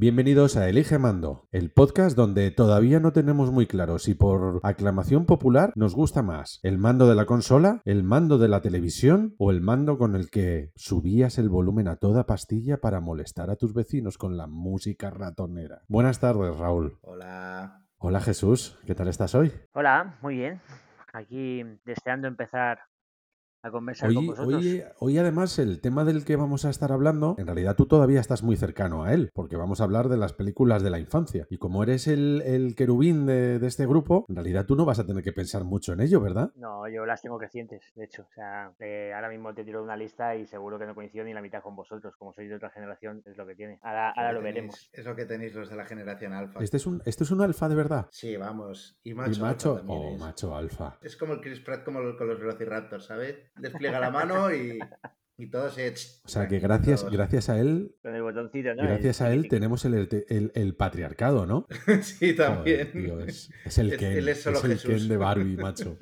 Bienvenidos a Elige Mando, el podcast donde todavía no tenemos muy claro si por aclamación popular nos gusta más el mando de la consola, el mando de la televisión o el mando con el que subías el volumen a toda pastilla para molestar a tus vecinos con la música ratonera. Buenas tardes, Raúl. Hola. Hola Jesús, ¿qué tal estás hoy? Hola, muy bien. Aquí deseando empezar a conversar con Hoy, vosotros. hoy, hoy además el tema del que vamos a estar hablando, en realidad tú todavía estás muy cercano a él, porque vamos a hablar de las películas de la infancia. Y como eres el, el querubín de, de este grupo, en realidad tú no vas a tener que pensar mucho en ello, ¿verdad? No, yo las tengo crecientes, de hecho. O sea, eh, ahora mismo te tiro una lista y seguro que no coincido ni la mitad con vosotros. Como sois de otra generación, es lo que tiene. Ahora, ahora lo tenéis- veremos. Es lo que tenéis los de la generación alfa. Este es un, este es un alfa de verdad. Sí, vamos. Y Y macho, macho, alfa también oh, es. macho alfa. Es como el Chris Pratt como el- con los Velociraptors, ¿sabes? Despliega la mano y, y todo se... O sea que gracias, Todos. gracias a él, Con el botoncito, ¿no? gracias a él tenemos el, el- el patriarcado, ¿no? sí, también. Joder, tío, es, es el Es- Ken, él es solo el Jesús. Ken de Barbie, macho,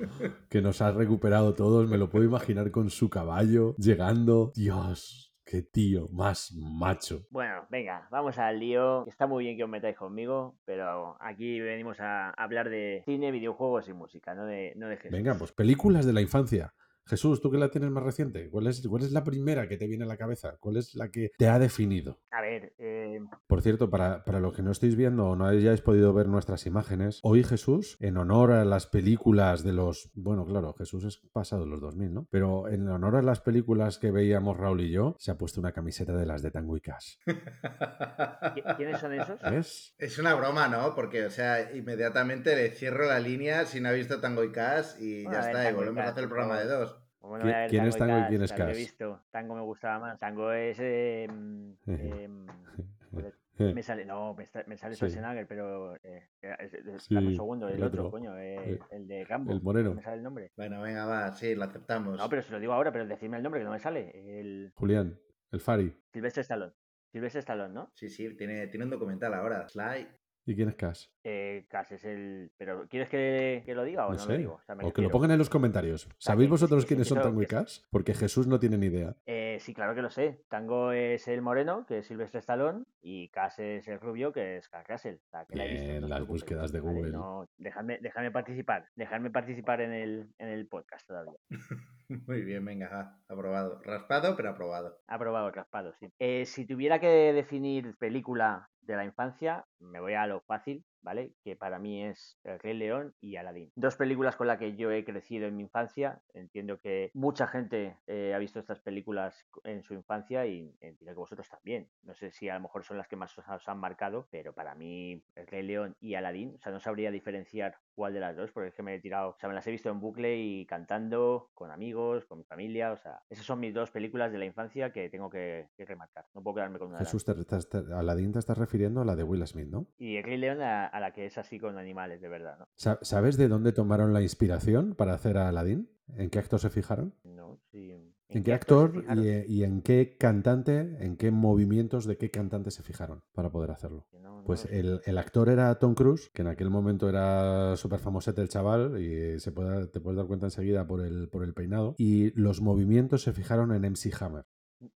que nos ha recuperado todos, me lo puedo imaginar con su caballo, llegando, Dios, qué tío, más macho. Bueno, venga, vamos al lío. Está muy bien que os metáis conmigo, pero aquí venimos a hablar de cine, videojuegos y música, no de, no de Jesús. Venga, pues películas de la infancia. Jesús, tú que la tienes más reciente, ¿cuál es, cuál es la primera que te viene a la cabeza? ¿Cuál es la que te ha definido? A ver, eh, Por cierto, para, para los que no estéis viendo o no hayáis podido ver nuestras imágenes, hoy Jesús, en honor a las películas de los... Bueno, claro, Jesús es pasado los 2000, ¿no? Pero en honor a las películas que veíamos Raúl y yo, se ha puesto una camiseta de las de Tango y Cash. ¿qui- ¿quiénes son esos? ¿Ves? Es una broma, ¿no? Porque, o sea, inmediatamente le cierro la línea si no ha visto Tango y Cash y Bueno, ya ver, está, y volvemos a hacer el programa de dos. ¿Cómo no ¿Qui- voy a ver quién es Tango y Cash? quién es Cash? visto. Tango me gustaba más. Tango es. eh, mm, em, joder, me sale, no, me, sale Sí. Schwarzenegger, pero. Eh, es- es- Sí, dame un segundo, el, el otro, otro. coño, eh, Eh, el de Rambo. el moreno. No me sale el nombre. Bueno, venga, va, sí, lo aceptamos. No, pero se lo digo ahora, pero decidme el nombre que no me sale. El Julián, el Fari. Silvestre Stallone. Silvestre Stallone, ¿no? Sí, sí, tiene, tiene un documental ahora. Sly. ¿Y quién es Cash? Eh, Cash es el. Pero ¿quieres que, que lo diga o No no, sé. lo digo? O, sea, me O que lo pongan en los comentarios. ¿Sabéis que- vosotros quiénes son Tango y Cash? Porque Jesús no tiene ni idea. Eh, sí, claro que lo sé. Tango es el moreno, que es Silvestre Stallone, y Cass es el rubio, que es Kurt Russell. O sea, que la he visto, Bien, no os las búsquedas de ¿vale? Google. No, dejadme, dejadme participar, dejadme participar en el, en el podcast todavía. Muy bien, venga, aprobado. Raspado, pero aprobado. Aprobado, raspado, sí. Eh, si tuviera que definir película de la infancia, me voy a lo fácil, ¿vale? Que para mí es El Rey León y Aladdin. Dos películas con las que yo he crecido en mi infancia. Entiendo que mucha gente eh, ha visto estas películas en su infancia y entiendo que vosotros también. No sé si a lo mejor son las que más os, os han marcado, pero para mí El Rey León y Aladdin, o sea, no sabría diferenciar cuál de las dos, porque es que me he tirado, o sea, me las he visto en bucle y cantando con amigos, con mi familia, o sea, esas son mis dos películas de la infancia que tengo que, que remarcar. No puedo quedarme con una. de las Jesús, te, estás- te- Aladdin te estás refiriendo a la de Will Smith, ¿no? y el Rey León a, a la que es así con animales, de verdad, ¿no? Sa- ¿Sabes de dónde tomaron la inspiración para hacer a Aladdin? ¿En qué actor se fijaron? No, sí. ¿En, qué actor fijaron? y, y en qué cantante, en qué movimientos de qué cantante se fijaron para poder hacerlo? Que no- no Pues el actor era Tom Cruise, que en aquel momento era súper famosete el chaval, y se puede, te puedes dar cuenta enseguida por el, por el peinado. Y los movimientos se fijaron en MC Hammer.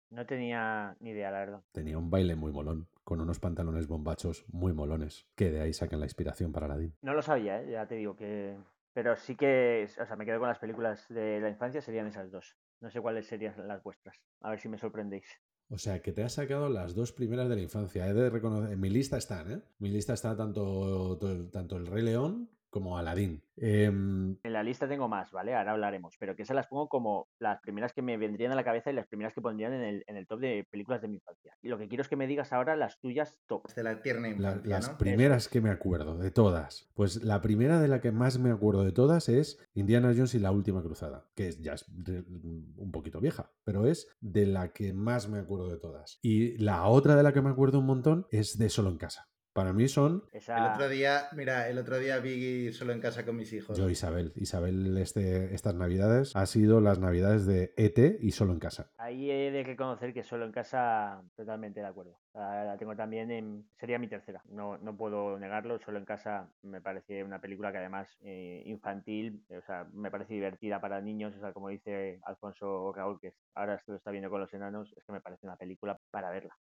No tenía ni idea, la verdad. Tenía un baile muy molón, con unos pantalones bombachos muy molones, que de ahí saquen la inspiración para Aladdin. No lo sabía, ¿eh? ya te digo que... Pero sí que, o sea, me quedo con las películas de la infancia, serían esas dos. No sé cuáles serían las vuestras. A ver si me sorprendéis. O sea, que te has sacado las dos primeras de la infancia. He de reconocer, en mi lista están, ¿eh? Mi lista está tanto, to- tanto el Rey León como Aladdin. Em, En la lista tengo más, ¿vale? Ahora hablaremos, pero que se las pongo como las primeras que me vendrían a la cabeza y las primeras que pondrían en el, en el top de películas de mi infancia. Y lo que quiero es que me digas ahora las tuyas top. De la tierna la- infancia, las ¿no? primeras que me acuerdo, de todas. Pues la primera de la que más me acuerdo de todas es Indiana Jones y la última cruzada, que es, ya es un poquito vieja, pero es de la que más me acuerdo de todas. Y la otra de la que me acuerdo un montón es de Solo en Casa. Para mí son Esa... El otro día, mira, el otro día vi solo en casa con mis hijos. Yo, Isabel. Isabel, este, estas navidades ha sido las navidades de ET y solo en casa. Ahí he de reconocer que solo en casa, totalmente de acuerdo. La, la tengo también en. Sería mi tercera. No, no puedo negarlo. Solo en casa me parece una película que además eh, infantil, eh, o sea, me parece divertida para niños. O sea, como dice Alfonso Raúl, que ahora esto lo está viendo con los enanos, es que me parece una película para verla.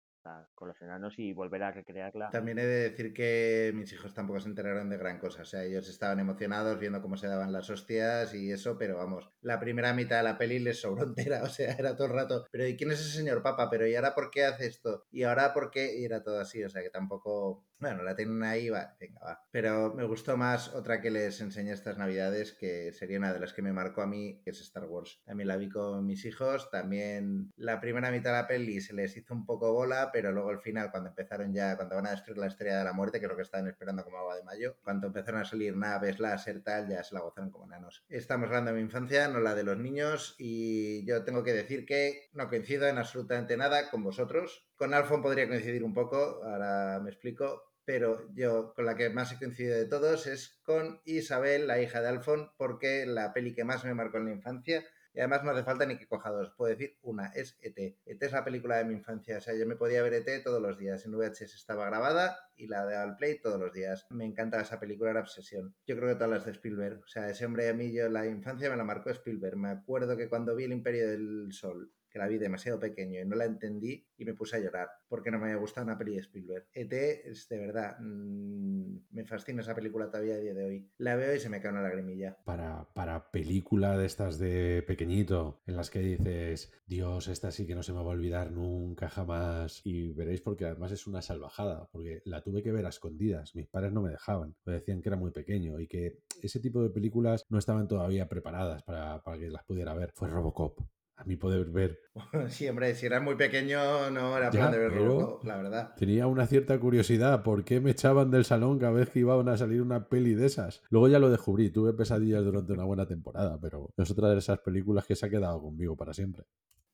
Con los enanos y volver a recrearla. También he de decir que mis hijos tampoco se enteraron de gran cosa. O sea, ellos estaban emocionados viendo cómo se daban las hostias y eso, pero vamos, la primera mitad de la peli les sobró entera. O sea, era todo el rato, pero ¿y quién es ese señor papa? Pero ¿y ahora por qué hace esto? ¿Y ahora por qué? Y era todo así. O sea, que tampoco. Bueno, la tienen ahí, va, venga, va. Pero me gustó más otra que les enseñé estas navidades, que sería una de las que me marcó a mí, que es Star Wars. También la vi con mis hijos. También la primera mitad de la peli se les hizo un poco bola, pero luego al final, cuando empezaron ya, cuando van a destruir la estrella de la muerte, que es lo que estaban esperando como agua de mayo, cuando empezaron a salir naves, láser, tal, ya se la gozaron como enanos. Estamos hablando de mi infancia, no la de los niños, y yo tengo que decir que no coincido en absolutamente nada con vosotros. Con Alfon podría coincidir un poco, ahora me explico, pero yo con la que más he coincidido de todos es con Isabel, la hija de Alfon, porque la peli que más me marcó en la infancia, y además no hace falta ni que coja dos, puedo decir una, es ET. ET es la película de mi infancia, o sea, yo me podía ver ET todos los días, en VHS estaba grabada y la de Al Play todos los días. Me encanta esa película, era obsesión. Yo creo que todas las de Spielberg, o sea, ese hombre a mí, yo la infancia me la marcó Spielberg. Me acuerdo que cuando vi El Imperio del Sol, que la vi demasiado pequeño y no la entendí y me puse a llorar porque no me había gustado una peli de Spielberg. ET es de verdad, mmm, me fascina esa película todavía a día de hoy. La veo y se me cae una lagrimilla. Para, para película de estas de pequeñito, en las que dices, Dios, esta sí que no se me va a olvidar nunca jamás. Y veréis porque además es una salvajada, porque la tuve que ver a escondidas. Mis padres no me dejaban, me decían que era muy pequeño y que ese tipo de películas no estaban todavía preparadas para, para que las pudiera ver. Fue Robocop. A mi poder ver. Sí, hombre, si eras muy pequeño no era Ya, plan de ver pero- Robocop, la verdad. Tenía una cierta curiosidad. ¿Por qué me echaban del salón cada vez que iban a salir una peli de esas? Luego ya lo descubrí. Tuve pesadillas durante una buena temporada, pero es otra de esas películas que se ha quedado conmigo para siempre.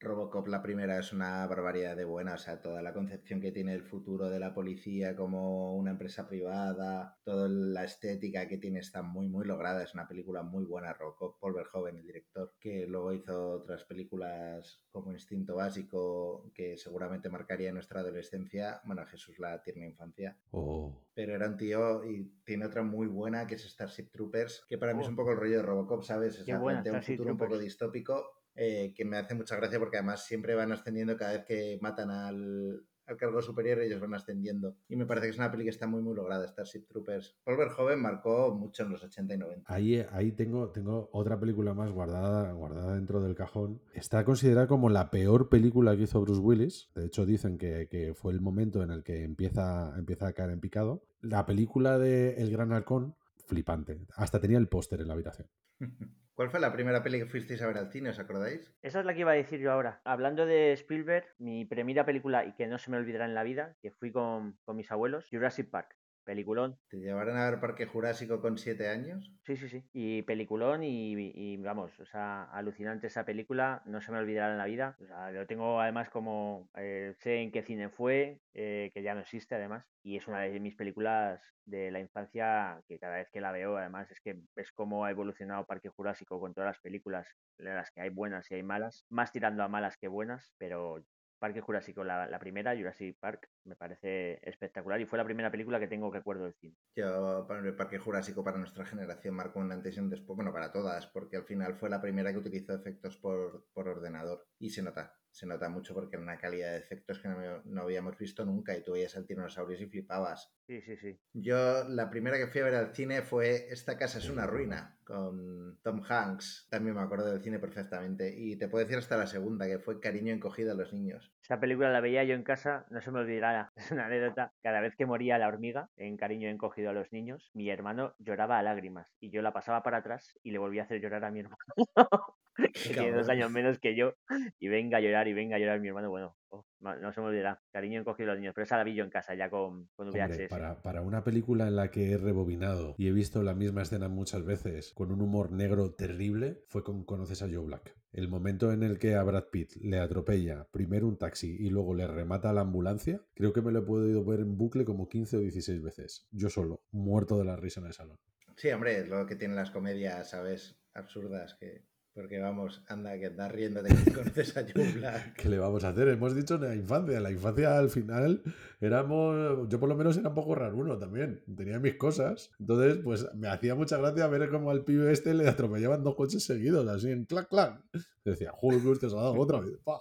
Robocop, la primera, es una barbaridad de buena, o sea, toda la concepción que tiene el futuro de la policía como una empresa privada, toda la estética que tiene está muy, muy lograda, es una película muy buena, Robocop, Paul Verhoeven, el director, que luego hizo otras películas como Instinto Básico, que seguramente marcaría nuestra adolescencia, bueno, Jesús la tierna infancia, Oh, pero era un tío y tiene otra muy buena que es Starship Troopers, que para mí es Oh. un poco el rollo de Robocop, ¿sabes? O Qué sea, buena, un futuro un poco distópico eh, que me hace mucha gracia porque además siempre van ascendiendo cada vez que matan al, al cargo superior, ellos van ascendiendo. Y me parece que es una peli que está muy, muy lograda, Starship Troopers. Paul Verhoeven marcó mucho en los 80 y 90. ahí, ahí tengo, tengo otra película más guardada, guardada dentro del cajón. Está considerada como la peor película que hizo Bruce Willis. De hecho, dicen que, que fue el momento en el que empieza, empieza a caer en picado. La película de El Gran Halcón, flipante. Hasta tenía el póster en la habitación. ¿Cuál fue la primera peli que fuisteis a ver al cine, os acordáis? Esa es la que iba a decir yo ahora. Hablando de Spielberg, mi primera película y que no se me olvidará en la vida, que fui con, con mis abuelos, Jurassic Park. Peliculón. ¿Te llevaron a ver Parque Jurásico con 7 años? Sí, sí, sí. Y peliculón y, y, vamos, o sea, alucinante esa película, no se me olvidará en la vida. O sea, lo tengo además como, eh, sé en qué cine fue, eh, que ya no existe además, y es una de mis películas de la infancia que cada vez que la veo, además, es que ves cómo ha evolucionado Parque Jurásico con todas las películas, de las que hay buenas y hay malas, más tirando a malas que buenas, pero Parque Jurásico, la, la, primera, Jurassic Park, me parece espectacular y fue la primera película que tengo que acuerdo del cine. Yo, el Parque Jurásico para nuestra generación marcó un antes y un después, bueno, para todas, porque al final fue la primera que utilizó efectos por, por ordenador y se nota, se nota mucho porque era una calidad de efectos que no, no habíamos visto nunca y tú veías al tiranosaurio y flipabas. Sí, sí, sí. Yo la primera que fui a ver al cine fue Esta casa es una ruina con Tom Hanks. También me acuerdo del cine perfectamente. Y te puedo decir hasta la segunda, que fue Cariño encogido a los niños. Esa película la veía yo en casa, no se me olvidará. Es una anécdota. Cada vez que moría la hormiga en Cariño encogido a los niños, mi hermano lloraba a lágrimas y yo la pasaba para atrás y le volvía a hacer llorar a mi hermano. que tiene dos años menos que yo y venga a llorar y venga a llorar mi hermano. Bueno, oh, no se me olvidará. Cariño encogido a los niños, pero esa la vi yo en casa ya con, con VHS. Hombre, para, para, una película en la que he rebobinado y he visto la misma escena muchas veces con un humor negro terrible, fue con Conoces a Joe Black. El momento en el que a Brad Pitt le atropella primero un taxi y luego le remata a la ambulancia, creo que me lo he podido ver en bucle como 15 o 16 veces. Yo solo, muerto de la risa en el salón. Sí, hombre, es lo que tienen las comedias, ¿sabes? Absurdas que porque vamos, anda, que estás riendo de que conoces a Black. ¿Qué le vamos a hacer? Hemos dicho en la infancia. En la infancia al final éramos. Yo por lo menos era un poco raro uno también. Tenía mis cosas. Entonces, pues me hacía mucha gracia ver cómo al pibe este le atropellaban dos coches seguidos, así en clac, clac. Y decía, joder, que usted se ha dado otra vez. ¡Pah!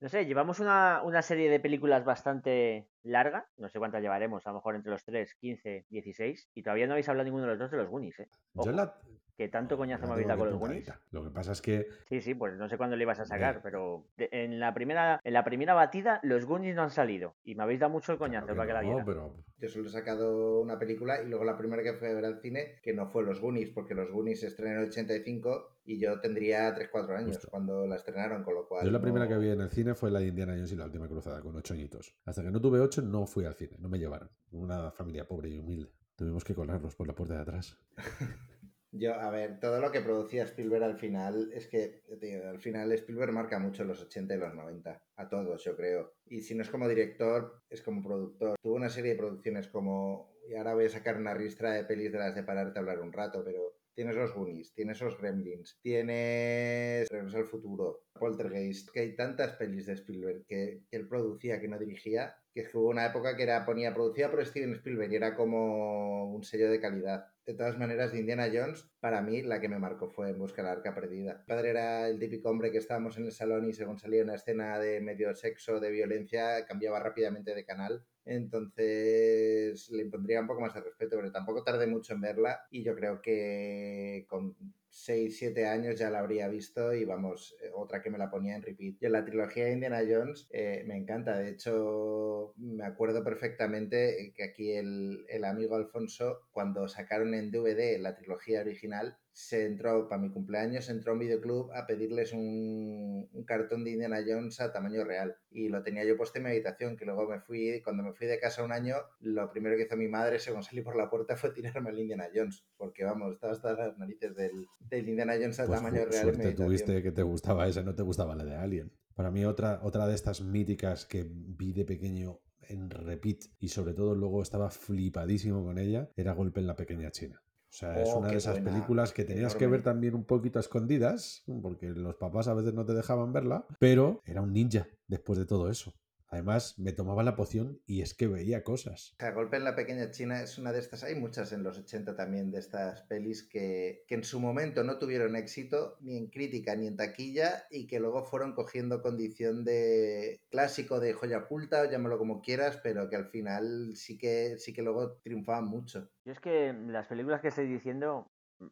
No sé, llevamos una, una serie de películas bastante larga, no sé cuántas llevaremos, a lo mejor entre los 3, 15, 16, y todavía no habéis hablado ninguno de los dos de los Goonies, ¿eh? Yo Ojo, la... que tanto coñazo la me habéis con los Goonies. tocadita. Lo que pasa es que Sí, sí, pues no sé cuándo le ibas a sacar, pero de- en la primera en la primera batida los Goonies no han salido y me habéis dado mucho el coñazo claro para que la no, viera. pero Yo solo he sacado una película y luego la primera que fui a ver al cine, que no fue Los Goonies, porque Los Goonies se estrenó en el 85 y yo tendría 3-4 años Justo. cuando la estrenaron, con lo cual... yo la primera que vi en el cine fue la de Indiana Jones y la última cruzada, con ocho añitos. Hasta que no tuve ocho, no fui al cine, no me llevaron. Una familia pobre y humilde. Tuvimos que colarlos por la puerta de atrás. Yo, a ver, todo lo que producía Spielberg al final, es que, al final Spielberg marca mucho los 80 y los 90, a todos, yo creo. Y si no es como director, es como productor. Tuvo una serie de producciones como, y ahora voy a sacar una ristra de pelis de las de pararte a hablar un rato, pero tienes los Goonies, tienes los Gremlins, tienes Regreso al Futuro, Poltergeist, que hay tantas pelis de Spielberg que, que él producía, que no dirigía, que hubo una época que era, ponía producida por Steven Spielberg y era como un sello de calidad. De todas maneras, de Indiana Jones, para mí la que me marcó fue En busca de la arca perdida. Mi padre era el típico hombre que estábamos en el salón y según salía una escena de medio sexo, de violencia, cambiaba rápidamente de canal. Entonces le impondría un poco más de respeto, pero tampoco tardé mucho en verla y yo creo que 6, 7 años ya la habría visto y vamos, eh, otra que me la ponía en repeat. Y en la trilogía de Indiana Jones eh, me encanta, de hecho me acuerdo perfectamente que aquí el, el amigo Alfonso, cuando sacaron en DVD la trilogía original, se entró, para mi cumpleaños, entró a un videoclub a pedirles un, un cartón de Indiana Jones a tamaño real. Y lo tenía yo puesto en mi habitación, que luego me fui, cuando me fui de casa un año, lo primero que hizo mi madre, según salí por la puerta, fue tirarme al Indiana Jones. Porque vamos, estaba hasta las narices del, del Indiana Jones a Pues tamaño real. suerte tuviste que te gustaba esa, no te gustaba la de Alien. Para mí otra, otra de estas míticas que vi de pequeño en repeat y sobre todo luego estaba flipadísimo con ella, era Golpe en la Pequeña China. O sea, es Oh, una de esas buena, películas que tenías que ver también un poquito a escondidas, porque los papás a veces no te dejaban verla, pero era un ninja después de todo eso. Además, me tomaba la poción y es que veía cosas. O sea, Golpe en la Pequeña China es una de estas, hay muchas en los 80 también de estas pelis que, que en su momento no tuvieron éxito ni en crítica ni en taquilla y que luego fueron cogiendo condición de clásico, de joya oculta, llámalo como quieras, pero que al final sí que, sí que luego triunfaban mucho. Yo es que las películas que estoy diciendo,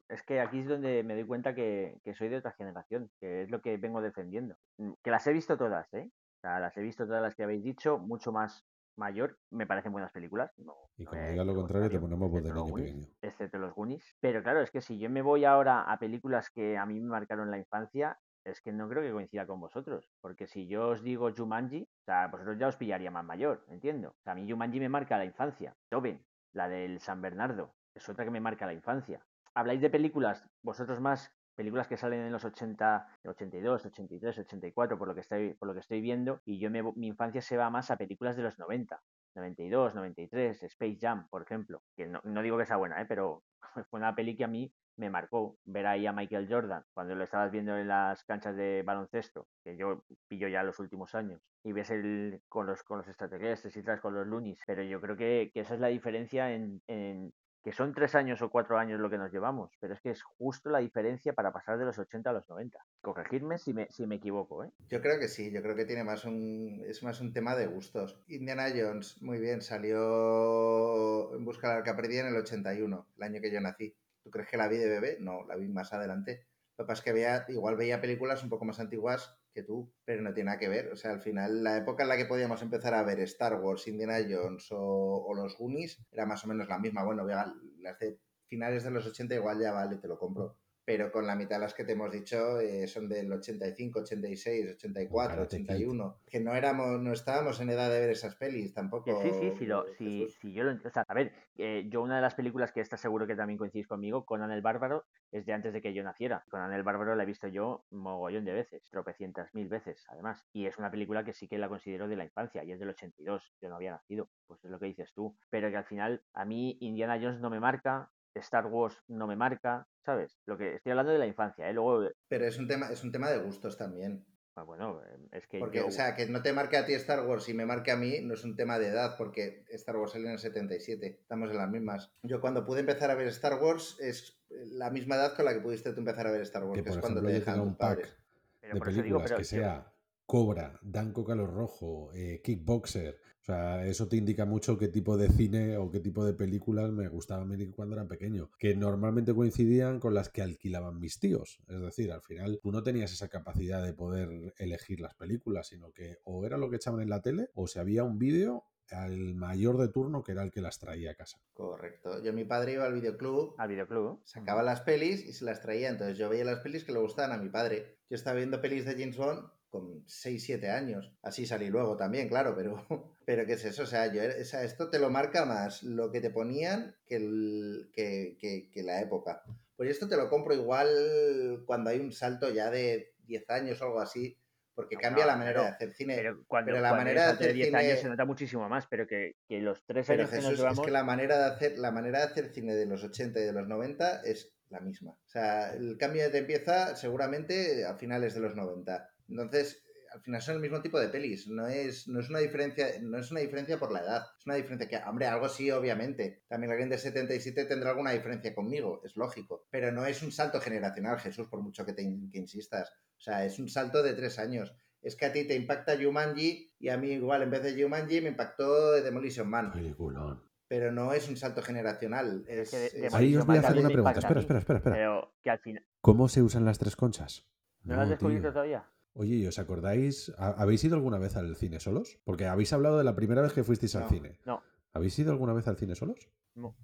es que aquí es donde me doy cuenta que, que soy de otra generación, que es lo que vengo defendiendo. Que las he visto todas, ¿eh? Sea, las he visto todas las que habéis dicho, mucho más mayor, me parecen buenas películas. No, Y como voy a digas lo contrario, te ponemos voz de niño pequeño. excepto los Goonies. Pero claro, es que si yo me voy ahora a películas que a mí me marcaron la infancia, es que no creo que coincida con vosotros. Porque si yo os digo Jumanji, o sea, vosotros ya os pillaría más mayor, entiendo. O sea, a mí Jumanji me marca la infancia. Toben, la del San Bernardo, es otra que me marca la infancia. Habláis de películas, vosotros más, películas que salen en los 80, 82, 83, 84, por lo que estoy, por lo que estoy viendo, y yo me, mi infancia se va más a películas de los 90. 92, 93, Space Jam, por ejemplo, que no, no digo que sea buena, ¿eh? pero fue una peli que a mí me marcó ver ahí a Michael Jordan cuando lo estabas viendo en las canchas de baloncesto, que yo pillo ya los últimos años, y ves el con los, con los extraterrestres y tras con los loonies, pero yo creo que, que esa es la diferencia en, en que son tres años o cuatro años lo que nos llevamos, pero es que es justo la diferencia para pasar de los 80 a los 90. Corregidme si me, si me equivoco, ¿eh? Yo creo que sí, yo creo que tiene más un, es más un tema de gustos. Indiana Jones, muy bien, salió en busca de la arca perdida en el 81, el año que yo nací. ¿Tú crees que la vi de bebé? No, la vi más adelante. Lo que pasa es que veía, igual veía películas un poco más antiguas que tú, pero no tiene nada que ver. O sea, al final, la época en la que podíamos empezar a ver Star Wars, Indiana Jones o, los Goonies era más o menos la misma. Bueno, las de finales de los 80 igual ya vale, te lo compro. Pero con la mitad de las que te hemos dicho eh, son del 85, 86, 84, Karate Kid. 81. Que no éramos, no estábamos en edad de ver esas pelis tampoco. Sí, sí, sí, lo, sí, sí, yo lo o sea, a ver, eh, yo una de las películas que está seguro que también coincidís conmigo, Conan el Bárbaro, es de antes de que yo naciera. Conan el Bárbaro la he visto yo mogollón de veces, tropecientas mil veces, además. Y es una película que sí que la considero de la infancia, y es del 82, yo no había nacido, pues es lo que dices tú. Pero que al final, a mí Indiana Jones no me marca, Star Wars no me marca, ¿sabes? Lo que estoy hablando de la infancia, ¿eh? Luego, eh, Pero es un tema, es un tema de gustos también. ah, bueno, eh, es que Porque, yo... o sea, que no te marque a ti Star Wars y me marque a mí no es un tema de edad, porque Star Wars salió en el 77, estamos en las mismas. Yo cuando pude empezar a ver Star Wars es la misma edad con la que pudiste tú empezar a ver Star Wars, Que es cuando ejemplo te yo dejan un pack padres. de digo, películas pero que yo- sea Cobra, Danco Calor Rojo, eh, Kickboxer. O sea, eso te indica mucho qué tipo de cine o qué tipo de películas me gustaba a mí cuando era pequeño, que normalmente coincidían con las que alquilaban mis tíos. Es decir, al final tú no tenías esa capacidad de poder elegir las películas, sino que o era lo que echaban en la tele o si había un vídeo al mayor de turno que era el que las traía a casa. Correcto. Yo mi padre iba al videoclub, Al videoclub. sacaba las pelis y se las traía. Entonces yo veía las pelis que le gustaban a mi padre. Yo estaba viendo pelis de James Bond con 6, 7 años. Así salí luego también, claro, pero, pero ¿qué es eso? O sea, yo, o sea, esto te lo marca más lo que te ponían que, el, que, que, que la época. Pues esto te lo compro igual cuando hay un salto ya de 10 años o algo así, porque No, cambia no, la manera pero- de hacer cine. Pero cuando, pero la cuando manera de de hacer 10 cine- años se nota muchísimo más, pero que, que los tres Pero años que nos Jesús, es que la manera de hacer, la manera de hacer cine de los 80 y de los 90 es la misma. O sea, el cambio te empieza seguramente a finales de los 90. Entonces, al final son el mismo tipo de pelis. No es, no es una diferencia, no es una diferencia por la edad. Es una diferencia que, hombre, algo sí, obviamente. También alguien de 77 tendrá alguna diferencia conmigo, es lógico. Pero no es un salto generacional, Jesús, por mucho que te que insistas. O sea, es un salto de tres años. Es que a ti te impacta Jumanji y a mí igual en vez de Jumanji me impactó Demolition Man Peliculón. pero no es un salto generacional. Es Es, que de- es- de Ahí os voy a hacer una pregunta. Espera, espera, espera, espera. Pero que al final... ¿Cómo se usan las tres conchas? ¿No, lo has No, descubierto todavía? Oye, ¿y os acordáis? ¿ha- ¿Habéis ido alguna vez al cine solos? Porque habéis hablado de la primera vez que fuisteis al cine. No. ¿Habéis ido alguna vez al cine solos? no,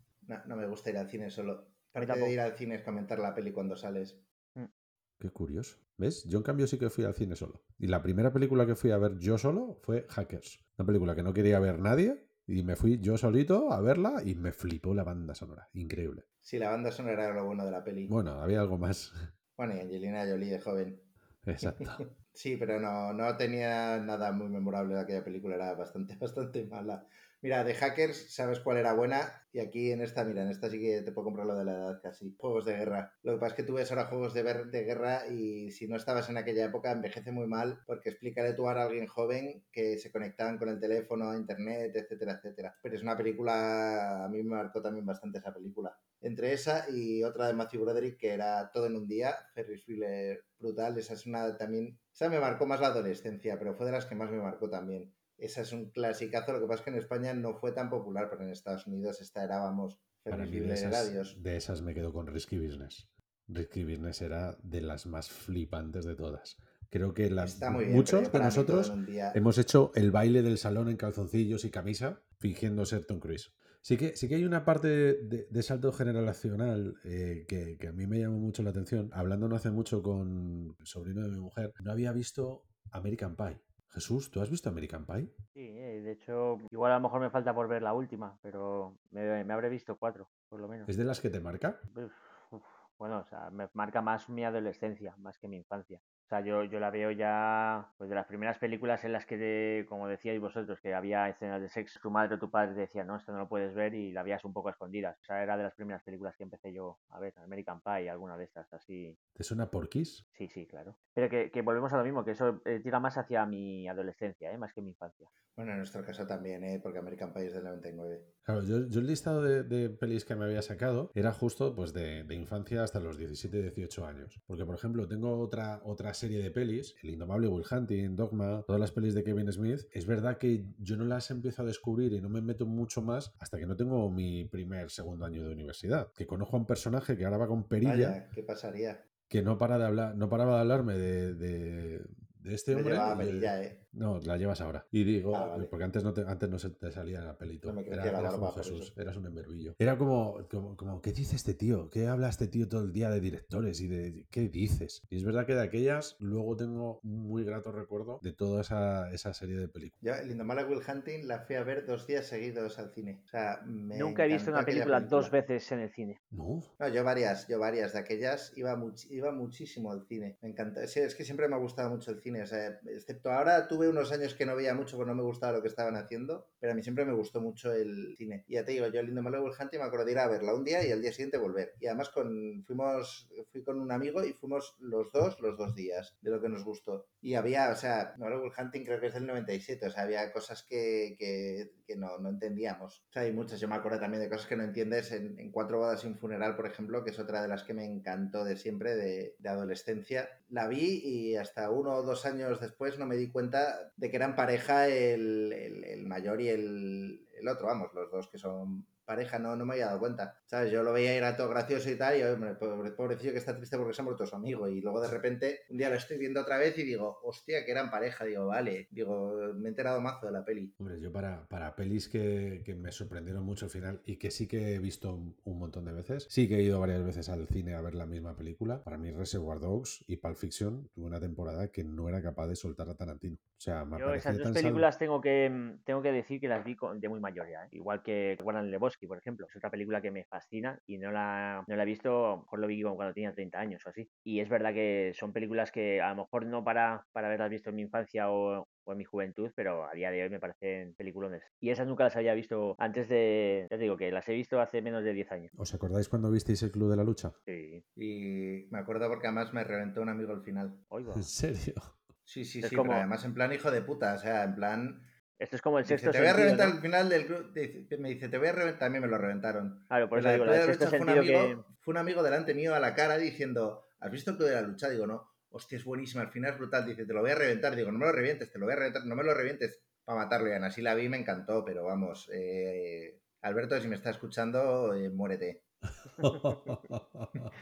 no me gusta ir al cine solo. Parte de ir al cine es comentar la peli cuando sales. Qué curioso. ¿Ves? Yo en cambio sí que fui al cine solo. Y la primera película que fui a ver yo solo fue Hackers. Una película que no quería ver nadie. Y me fui yo solito a verla y me flipó la banda sonora. Increíble. Sí, la banda sonora era lo bueno de la peli. Bueno, había algo más. Bueno, y Angelina Jolie de joven. Exacto. Sí, pero no, no tenía nada muy memorable de aquella película, era bastante, bastante mala. Mira, de Hackers, ¿sabes cuál era buena? Y aquí en esta, mira, en esta sí que te puedo comprar lo de la edad casi. Juegos de guerra. Lo que pasa es que tú ves ahora juegos de, ver- de guerra y si no estabas en aquella época envejece muy mal porque explícale tú ahora a alguien joven que se conectaban con el teléfono, a internet, etcétera, etcétera. Pero es una película, a mí me marcó también bastante esa película. Entre esa y otra de Matthew Broderick que era Todo en un día, Ferris Bueller brutal, esa es una también, esa me marcó más la adolescencia, pero fue de las que más me marcó también. Esa es un clasicazo, lo que pasa es que en España no fue tan popular, pero en Estados Unidos esta era, vamos, Para mí de esas, de esas me quedo con Risky Business. Risky Business era de las más flipantes de todas. Creo que la- Está muy bien. muchos de nosotros día- hemos hecho el baile del salón en calzoncillos y camisa fingiendo ser Tom Cruise. Sí que, sí que hay una parte de, de salto generacional eh, que, que a mí me llamó mucho la atención. Hablando no hace mucho con el sobrino de mi mujer, no había visto American Pie. Jesús, ¿tú has visto American Pie? Sí, eh, de hecho, igual a lo mejor me falta por ver la última, pero me, me habré visto cuatro, por lo menos. ¿Es de las que te marca? Uf, uf, Bueno, o sea, me marca más mi adolescencia, más que mi infancia. O sea, yo, yo la veo ya, pues de las primeras películas en las que, de- como decíais vosotros, que había escenas de sexo, tu madre o tu padre te decía, no, esto no lo puedes ver y la veías un poco a escondidas. O sea, era de las primeras películas que empecé yo a ver, American Pie, alguna de estas, así. ¿Te suena Porky's? Sí, sí, claro. Pero que, que volvemos a lo mismo, que eso eh, tira más hacia mi adolescencia, ¿eh? más que mi infancia. Bueno, en nuestro caso también, ¿eh? porque American Pie es del 99. Claro, yo, yo el listado de, de pelis que me había sacado era justo pues de, de infancia hasta los 17, 18 años. Porque, por ejemplo, tengo otra, otra serie de pelis, El Indomable Will Hunting, Dogma, todas las pelis de Kevin Smith. Es verdad que yo no las empiezo a descubrir y no me meto mucho más hasta que no tengo mi primer, segundo año de universidad. Que conozco a un personaje que ahora va con perilla, Vaya, ¿qué pasaría? que no para de hablar, no paraba de hablarme de, de, de este Me hombre. llevaba perilla, ¿eh? No, la llevas ahora. Y digo, Ah, vale. porque antes no, te, antes no se te salía la pelito. No me era, la era barba como por Jesús, eso. eras un emberbillo. Era como, como, como, ¿qué dice este tío? ¿Qué habla este tío todo el día de directores y de qué dices? Y es verdad que de aquellas luego tengo un muy grato recuerdo de toda esa, esa serie de películas. Yo, El Will Hunting la fui a ver dos días seguidos al cine. O sea, me Nunca he visto una película, dos veces en el cine. No, No, yo varias, yo varias de aquellas iba, much- iba muchísimo al cine. Me encanta. Sí, es que siempre me ha gustado mucho el cine. O sea, excepto ahora tú tuve unos años que no veía mucho porque no me gustaba lo que estaban haciendo, pero a mí siempre me gustó mucho el cine. Y ya te digo, yo el Lindo Hunting me acuerdo de ir a verla un día y al día siguiente volver. Y además con, fuimos, fui con un amigo y fuimos los dos, los dos días, de lo que nos gustó. Y había, o sea, Malevolent Hunting creo que es del 97, o sea, había cosas que, que, que no, no, entendíamos. O sea, hay muchas, yo me acuerdo también de cosas que no entiendes en, en, Cuatro bodas un funeral, por ejemplo, que es otra de las que me encantó de siempre, de, de adolescencia. La vi y hasta uno o dos años después no me di cuenta de que eran pareja el, el, el mayor y el, el otro, vamos, los dos que son pareja, no, no me había dado cuenta. ¿Sabes? Yo lo veía era todo gracioso y tal, y hombre, pobrecillo que está triste porque se ha muerto su amigo. Y luego de repente, un día lo estoy viendo otra vez y digo, hostia, que eran pareja. Digo, vale, digo, me he enterado mazo de la peli. Hombre, yo para, para pelis que, que me sorprendieron mucho al final y que sí que he visto un montón de veces, sí que he ido varias veces al cine a ver la misma película. Para mí, Reservoir Dogs y Pulp Fiction tuve una temporada que no era capaz de soltar a Tarantino. O sea, me yo esas dos películas tengo que, tengo que decir que las vi de muy mayor ya, ¿eh? igual que Warren Lebowski, por ejemplo. Es otra película que me fascina y no la, no la he visto, mejor lo vi cuando tenía 30 años o así. Y es verdad que son películas que a lo mejor no para, para haberlas visto en mi infancia o, o en mi juventud, pero a día de hoy me parecen peliculones. Y esas nunca las había visto antes de, ya te digo, que las he visto hace menos de 10 años. ¿Os acordáis cuando visteis el Club de la Lucha? Sí. Y me acuerdo porque además me reventó un amigo al final. Oigo. ¿En serio? Sí, sí, es sí, como... pero además en plan hijo de puta, o sea, en plan... Esto es como el sexto dice, Te voy a reventar ¿no? al final del club. Me dice, te voy a reventar. También me lo reventaron. Claro, por eso digo, de sexto fue un, amigo, que... fue un amigo delante mío a la cara diciendo, ¿has visto el club de la lucha? Digo, no. Hostia, es buenísima, al final es brutal. Dice, te lo voy a reventar. Digo, no me lo revientes, te lo voy a reventar, no me lo revientes para matarlo. Y así la vi, me encantó, pero vamos, eh, Alberto, si me está escuchando, eh, muérete.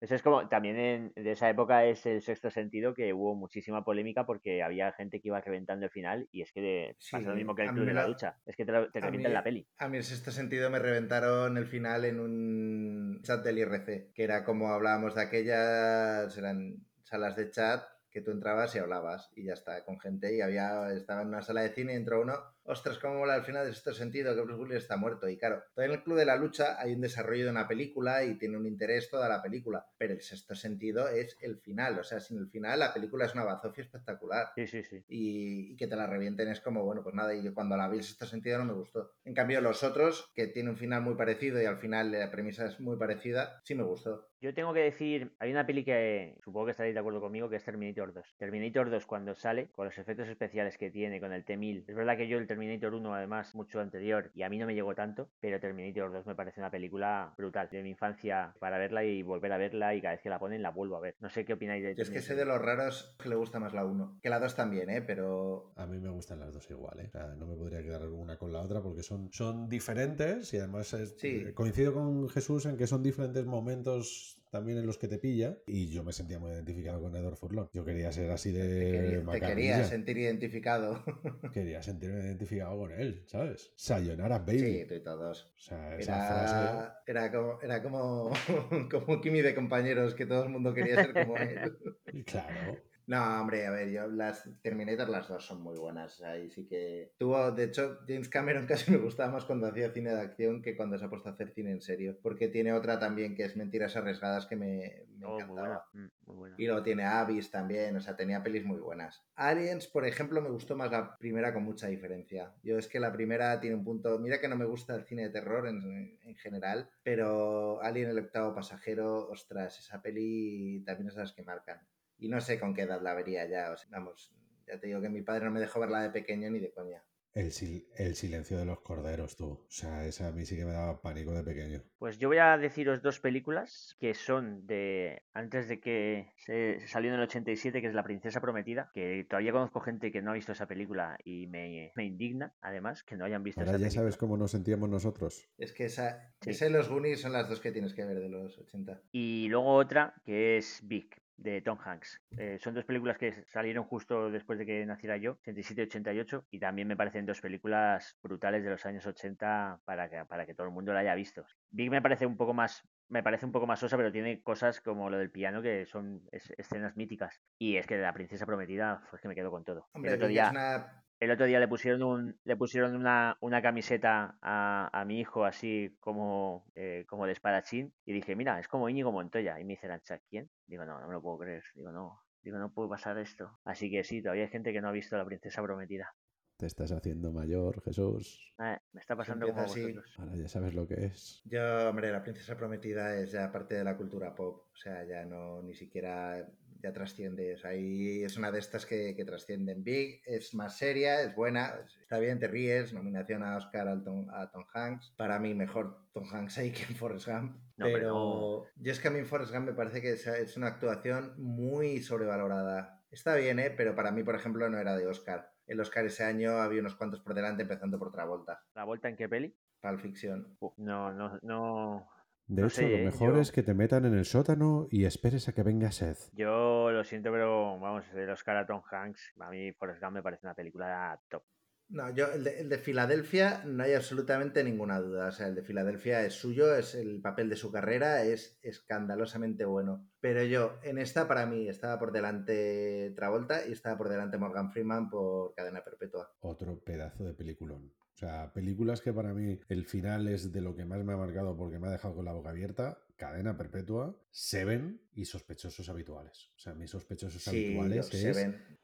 Eso es como, también en, de esa época es el sexto sentido que hubo muchísima polémica porque había gente que iba reventando el final y es que de, Sí, pasa lo mismo que el club de la la- lucha, es que te, lo- te a revientan mí- la peli. A mí en sexto sentido me reventaron el final en un chat del IRC, que era como hablábamos de aquellas, eran salas de chat que tú entrabas y hablabas y ya está, con gente y había, estaba en una sala de cine y entró uno, ostras, cómo mola al final de sexto sentido que Bruce Willis está muerto y claro, todavía en el Club de la Lucha hay un desarrollo de una película y tiene un interés toda la película, pero el sexto sentido es el final, o sea, sin el final la película es una bazofia espectacular Sí, sí, sí. y, y que te la revienten es como, bueno, pues nada, y yo cuando la vi en sexto sentido no me gustó. En cambio, los otros, que tienen un final muy parecido y al final la premisa es muy parecida, sí me gustó. Yo tengo que decir, hay una peli que supongo que estaréis de acuerdo conmigo, que es Terminator 2. Terminator 2 cuando sale, con los efectos especiales que tiene, con el T-1000. Es verdad que yo el Terminator 1 además mucho anterior y a mí no me llegó tanto, pero Terminator 2 me parece una película brutal. De mi infancia para verla y volver a verla y cada vez que la ponen la vuelvo a ver. No sé qué opináis de Yo es que sé de los raros que le gusta más la 1, que la 2 también, ¿eh? Pero A mí me gustan las dos igual, ¿eh? O sea, no me podría quedar una con la otra porque son, son diferentes y además es- Sí. eh, coincido con Jesús en que son diferentes momentos también en los que te pilla y yo me sentía muy identificado con Edward Furlong. Yo quería ser así te, de quería- te querías sentir identificado. Quería sentirme identificado con él, ¿sabes? Sayonara, baby. sí, tú y todos. O sea, esa frase... Era, era como, era como, como Kimi de compañeros, que todo el mundo quería ser como él. Claro. No, hombre, a ver, yo las Terminator las dos son muy buenas. Ahí sí que. Tuvo, de hecho, James Cameron casi me gustaba más cuando hacía cine de acción que cuando se ha puesto a hacer cine en serio. Porque tiene otra también que es Mentiras Arriesgadas que me, me Oh, muy encantaba. buena, mm, muy buena. Y luego tiene Abyss también, o sea, tenía pelis muy buenas. Aliens, por ejemplo, me gustó más la primera con mucha diferencia. Yo es que la primera tiene un punto. Mira que no me gusta el cine de terror en, en general, pero Alien, el octavo pasajero, ostras, esa peli también es las que marcan. Y no sé con qué edad la vería ya. O sea, vamos, ya te digo que mi padre no me dejó verla de pequeño ni de coña. El, sil- el silencio de los corderos, tú. O sea, esa a mí sí que me daba pánico de pequeño. Pues yo voy a deciros dos películas que son de antes de que se salió en el 87, que es La Princesa Prometida, que todavía conozco gente que no ha visto esa película y me, me indigna, además, que no hayan visto Ahora esa ya película. sabes cómo nos sentíamos nosotros. Es que esa, Sí. esa y los Goonies son las dos que tienes que ver de los 80. Y luego otra que es Big, de Tom Hanks. Eh, son dos películas que salieron justo después de que naciera yo, 87 y 88, y también me parecen dos películas brutales de los años 80 para que, para que todo el mundo la haya visto. Big me parece un poco más me parece un poco más sosa, pero tiene cosas como lo del piano que son es- escenas míticas. Y es que de la princesa prometida, pues que me quedo con todo. Hombre, el otro Big día, es una el otro día le pusieron un, le pusieron una, una camiseta a, a mi hijo así como, eh, como de espadachín y dije, mira, es como Íñigo Montoya. Y me dice Arancha, ¿quién? Digo, no, no me lo puedo creer. Digo, no. Digo, no puede pasar esto. Así que sí, todavía hay gente que no ha visto La Princesa Prometida. Te estás haciendo mayor, Jesús. Eh, me está pasando como a vosotros. Ahora ya sabes lo que es. Yo, hombre, la princesa prometida es ya parte de la cultura pop. O sea, ya no ni siquiera ya trasciende. O sea, y es una de estas que, que trascienden. Big es más seria, es buena, está bien, te ríes. Nominación a Oscar al Tom- a Tom Hanks. Para mí, mejor Tom Hanks ahí que en Forrest Gump. No, pero pero- yo es que a mí Forrest Gump me parece que es una actuación muy sobrevalorada. Está bien, ¿eh? pero para mí, por ejemplo, no era de Oscar. El Oscar ese año había unos cuantos por delante, empezando por Travolta. ¿La vuelta en qué peli? Pulp Fiction. No, no, no. De No hecho, sé, lo ¿eh? mejor Yo- es que te metan en el sótano y esperes a que venga Seth. Yo lo siento, pero vamos, el Oscar a Tom Hanks, a mí Forrest Gump me parece una película top. No, yo, el de, el de Filadelfia no hay absolutamente ninguna duda. O sea, el de Filadelfia es suyo, es el papel de su carrera, es escandalosamente bueno. Pero yo, en esta, para mí, estaba por delante Travolta y estaba por delante Morgan Freeman por cadena perpetua. Otro pedazo de peliculón. O sea, películas que para mí el final es de lo que más me ha marcado porque me ha dejado con la boca abierta. Cadena perpetua, Seven y sospechosos habituales. O sea, mis sospechosos Sí, habituales es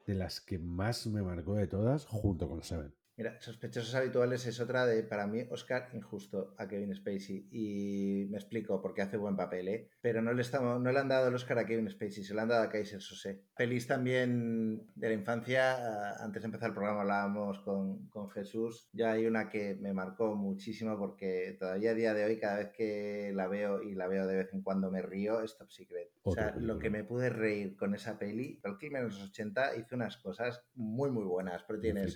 de las que más me marcó de todas junto con Seven. Mira, Sospechosos Habituales es otra de, para mí, Oscar injusto a Kevin Spacey. Y me explico, porque hace buen papel, ¿eh? Pero no le, estamos, no le han dado el Oscar a Kevin Spacey, se lo han dado a Kaiser Sose. Pelis también de la infancia, ah, antes de empezar el programa hablábamos con, con Jesús. Ya hay una que me marcó muchísimo porque todavía a día de hoy, cada vez que la veo y la veo de vez en cuando me río, es Top Secret. O Otra sea, lo que me pude reír con esa peli, el Kilmer en los 80 hizo unas cosas muy, muy buenas, pero tienes...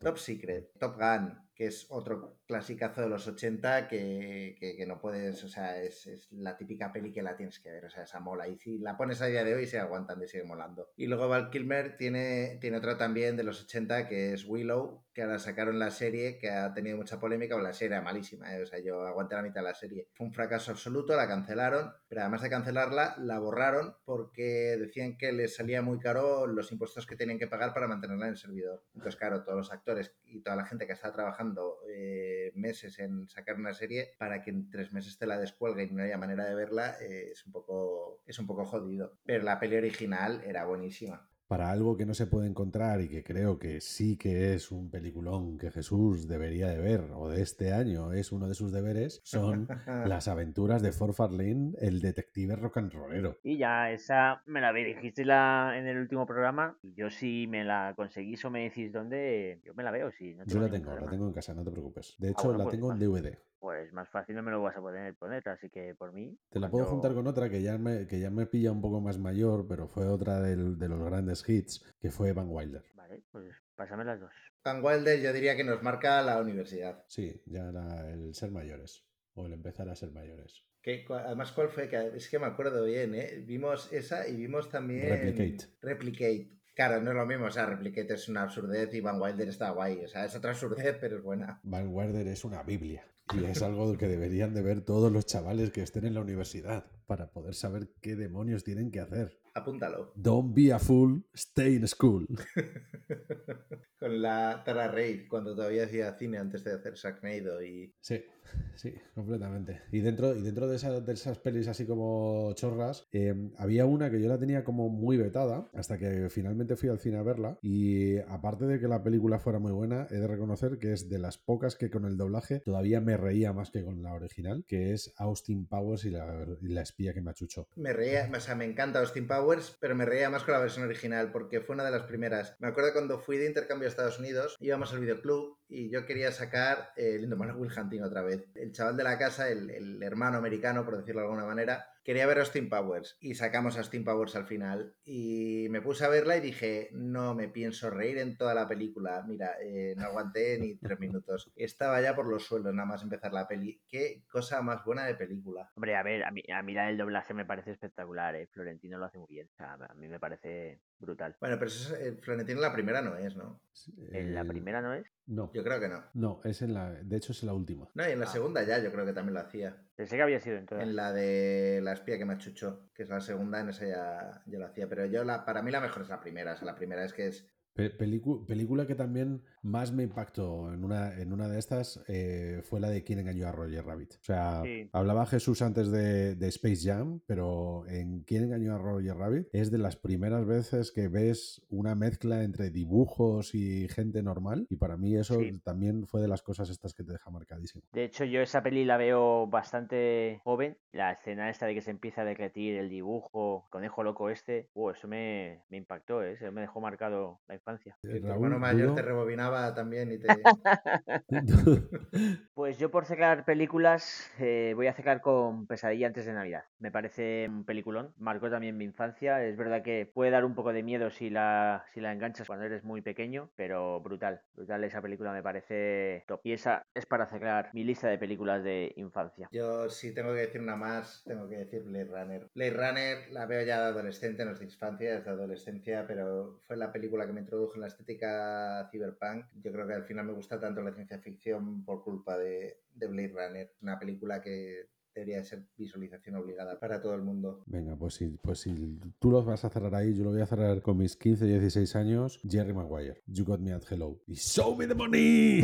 Top Secret, Top Gun, que es otro clasicazo de los 80 que, que- no puedes, o sea, es, es la típica peli que la tienes que ver, o sea, esa mola. Y si la pones a día de hoy, se aguantan y sigue molando. Y luego Val Kilmer tiene, tiene otra también de los 80 que es Willow, que ahora sacaron la serie, que ha tenido mucha polémica, o la serie era malísima, ¿eh? o sea, yo aguanté la mitad de la serie. Fue un fracaso absoluto, la cancelaron, pero además de cancelarla, la borraron porque decían que les salía muy caro los impuestos que tenían que pagar para mantenerla en el servidor. Entonces, claro, todos los actores y toda la gente que está trabajando eh, meses en sacar una serie, para que en tres meses te la descuelguen y no haya manera de verla, eh, es, un poco, es un poco jodido. Pero la peli original era buenísima. Para algo que no se puede encontrar y que creo que sí que es un peliculón que Jesús debería de ver, o de este año es uno de sus deberes, son las aventuras de Ford Farlane, el detective rock and rollero. Y ya, esa me la dijiste la, en el último programa. Y yo si me la conseguís o me decís dónde, yo me la veo. Si no Yo la tengo, la tengo en casa, no te preocupes. De hecho, bueno, la pues tengo en. DVD. Pues más fácil no me lo vas a poder poner, así que por mí. Te la cuando- puedo juntar con otra que ya me, que ya me pilla un poco más mayor, pero fue otra del- de los grandes hits, que fue Van Wilder. Vale, pues pásame las dos. Van Wilder yo diría que nos marca la universidad. Sí, ya era el ser mayores, o el empezar a ser mayores. Que, además, ¿cuál fue? Es que me acuerdo bien, ¿eh? Vimos esa y vimos también... Replicate. Replicate. Claro, no es lo mismo, o sea, Replicate es una absurdez y Van Wilder está guay, o sea, es otra absurdez, pero es buena. Van Wilder es una biblia. Y es algo que deberían de ver todos los chavales que estén en la universidad para poder saber qué demonios tienen que hacer. Apúntalo. Don't be a fool, stay in school. Con la Tara Reid, cuando todavía hacía cine antes de hacer Sharknado y... Sí, sí, completamente. Y dentro, y dentro de, esa- de esas pelis así como chorras, eh, había una que yo la tenía como muy vetada hasta que finalmente fui al cine a verla. Y aparte de que la película fuera muy buena, he de reconocer que es de las pocas que con el doblaje todavía me reía más que con la original, que es Austin Powers y la, y la espía que me achuchó. Me reía, o sea, me encanta Austin Powers, pero me reía más con la versión original porque fue una de las primeras. Me acuerdo cuando fui de intercambio a Estados Unidos, íbamos al videoclub y yo quería sacar eh, el Indomable Will Hunting otra vez. El chaval de la casa, el, el hermano americano, por decirlo de alguna manera, quería ver Austin Powers y sacamos a Austin Powers al final. Y me puse a verla y dije, no me pienso reír en toda la película. Mira, eh, no aguanté ni tres minutos. Estaba ya por los suelos nada más empezar la peli. Qué cosa más buena de película. Hombre, a ver, a mí, a doblaje me parece espectacular, ¿eh? Florentino lo hace muy bien. O sea, a mí me parece brutal. Bueno, pero eso es, eh, Florentino la primera no es, ¿no? ¿En la El- primera no es? No, Yo creo que no. no, es en la. De hecho, es en la última. No, y en la Ah. segunda ya yo creo que también lo hacía. Pensé que había sido en todas. En la de la espía que me achuchó, que es la segunda, en esa ya, ya lo hacía. Pero yo la, para mí la mejor es la primera. O sea, la primera es que es Pe- película que también más me impactó en una, en una de estas eh, fue la de quién engañó a Roger Rabbit. O sea, Sí. hablaba Jesús antes de, de Space Jam, pero en quién engañó a Roger Rabbit es de las primeras veces que ves una mezcla entre dibujos y gente normal. Y para mí eso Sí. también fue de las cosas estas que te deja marcadísimo. De hecho, yo esa peli la veo bastante joven. La escena esta de que se empieza a derretir el dibujo, conejo loco este, uh, eso me, me impactó, ¿eh? Eso me dejó marcado la infancia. Hermano mayor te rebobinaba también y te... Pues yo por sacar películas eh, voy a sacar con Pesadilla antes de Navidad. Me parece un peliculón, marcó también mi infancia. Es verdad que puede dar un poco de miedo si la, si la enganchas cuando eres muy pequeño, pero brutal, brutal esa película me parece top. Y esa es para sacar mi lista de películas de infancia. Yo si tengo que decir una más, tengo que decir Blade Runner. Blade Runner la veo ya de adolescente, no es de infancia, es de adolescencia, pero fue la película que me introdujo en la estética cyberpunk. Yo creo que al final me gusta tanto la ciencia ficción por culpa de, de Blade Runner. Una película que debería ser visualización obligada para todo el mundo. Venga, pues si, pues si tú los vas a cerrar ahí, yo lo voy a cerrar con mis 15, 16 años. Jerry Maguire, You Got Me at Hello. Y Show Me the Money.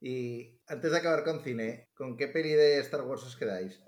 Y antes de acabar con cine, ¿con qué peli de Star Wars os quedáis?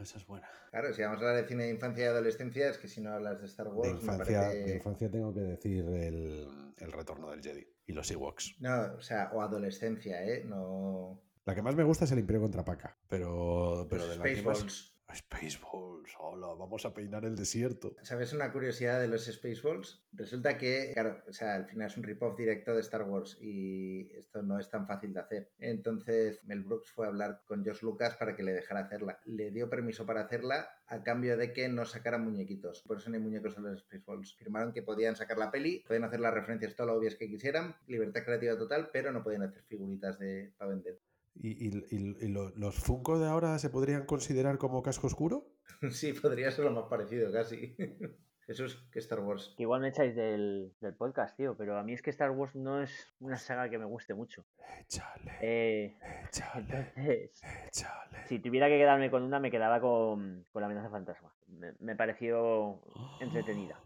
Esa es buena. Claro, si vamos a hablar de cine de infancia y adolescencia, es que si no hablas de Star Wars, De me infancia, parece- de infancia tengo que decir el, el retorno del Jedi y los Ewoks. No, o sea, o adolescencia, ¿eh? No... La que más me gusta es el Imperio contra Paca, pero, pero Pues de la que más- Spaceballs. Hola, vamos a peinar el desierto. ¿Sabes una curiosidad de los Spaceballs? Resulta que, claro, o sea, al final es un rip-off directo de Star Wars y esto no es tan fácil de hacer. Entonces, Mel Brooks fue a hablar con Josh Lucas para que le dejara hacerla. Le dio permiso para hacerla a cambio de que no sacaran muñequitos. Por eso no hay muñecos en los Spaceballs. Firmaron que podían sacar la peli, podían hacer las referencias todo lo obvias que quisieran, libertad creativa total, pero no podían hacer figuritas de para vender. ¿Y, y- y- y lo- los Funko de ahora se podrían considerar como casco oscuro? sí, podría ser lo más parecido casi. Jesús, que Star Wars. Igual me echáis del, del podcast, tío, pero a mí es que Star Wars no es una saga que me guste mucho. Échale, Eh, échale, entonces, échale. si tuviera que quedarme con una, me quedaba con, con la amenaza fantasma. Me, me pareció entretenida,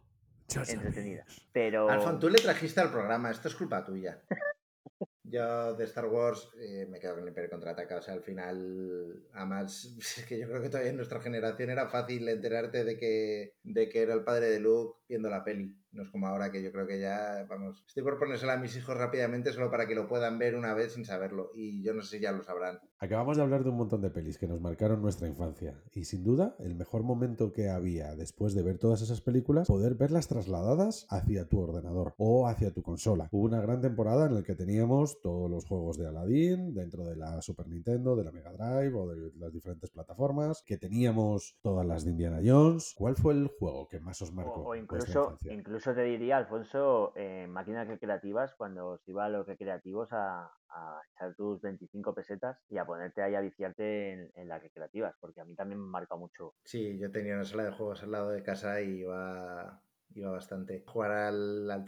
sabéis. entretenida. Pero Alfon, tú le trajiste al programa, esto es culpa tuya. Yo de Star Wars eh, me quedo con el Imperio Contraataca, o sea, al final, además, es que yo creo que todavía en nuestra generación era fácil enterarte de que, de que era el padre de Luke viendo la peli. No es como ahora que yo creo que ya, vamos, estoy por ponérsela a mis hijos rápidamente solo para que lo puedan ver una vez sin saberlo. Y yo no sé si ya lo sabrán. Acabamos de hablar de un montón de pelis que nos marcaron nuestra infancia. Y sin duda, el mejor momento que había después de ver todas esas películas, poder verlas trasladadas hacia tu ordenador o hacia tu consola. Hubo una gran temporada en la que teníamos todos los juegos de Aladdin dentro de la Super Nintendo, de la Mega Drive o de las diferentes plataformas, que teníamos todas las de Indiana Jones. ¿Cuál fue el juego que más os marcó? o, incluso? Incluso te diría, Alfonso, eh, máquinas recreativas, cuando se iba a los recreativos a, a echar tus 25 pesetas y a ponerte ahí a viciarte en, en las recreativas, porque a mí también me marca mucho. Sí, yo tenía una sala de juegos al lado de casa y iba, iba bastante. Jugar al, al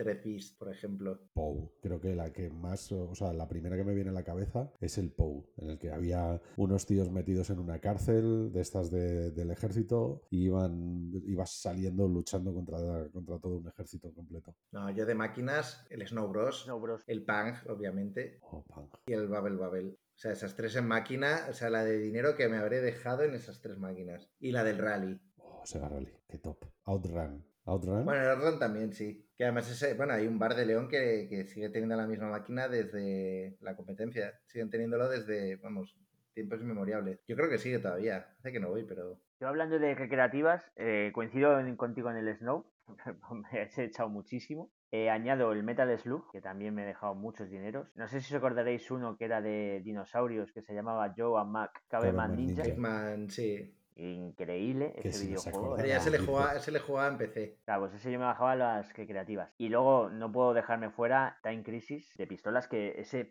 por ejemplo. Pou. Creo que la que más, o sea, la primera que me viene a la cabeza es el Pou, en el que había unos tíos metidos en una cárcel de estas de- del ejército y iban, ibas saliendo luchando contra, contra todo un ejército completo. No, yo de máquinas, el Snow Bros, No, bros. el Pang, obviamente, Oh, pang. y el Babel Babel. O sea, esas tres en máquina, o sea, la de dinero que me habré dejado en esas tres máquinas. Y la del rally. Oh, Sega Rally, qué top. Outrun. Outrun. Bueno, el Outrun también, sí. Que además ese, bueno, hay un bar de León que, que sigue teniendo la misma máquina desde la competencia. Siguen teniéndolo desde, vamos, tiempos inmemoriales. Yo creo que sigue todavía. Hace que no voy, pero... Yo hablando de recreativas, eh, coincido en- contigo en el Snow, me he echado muchísimo. Eh, añado el Metal Slug, que también me he dejado muchos dineros. No sé si os acordaréis uno que era de dinosaurios, que se llamaba Joe and Mac Caveman Ninja. Hitman, sí. Increíble Que ese videojuego. Pero ya se le, jugaba, se le jugaba en PC. Claro, pues ese yo me bajaba las recreativas. Y luego no puedo dejarme fuera Time Crisis de pistolas, que ese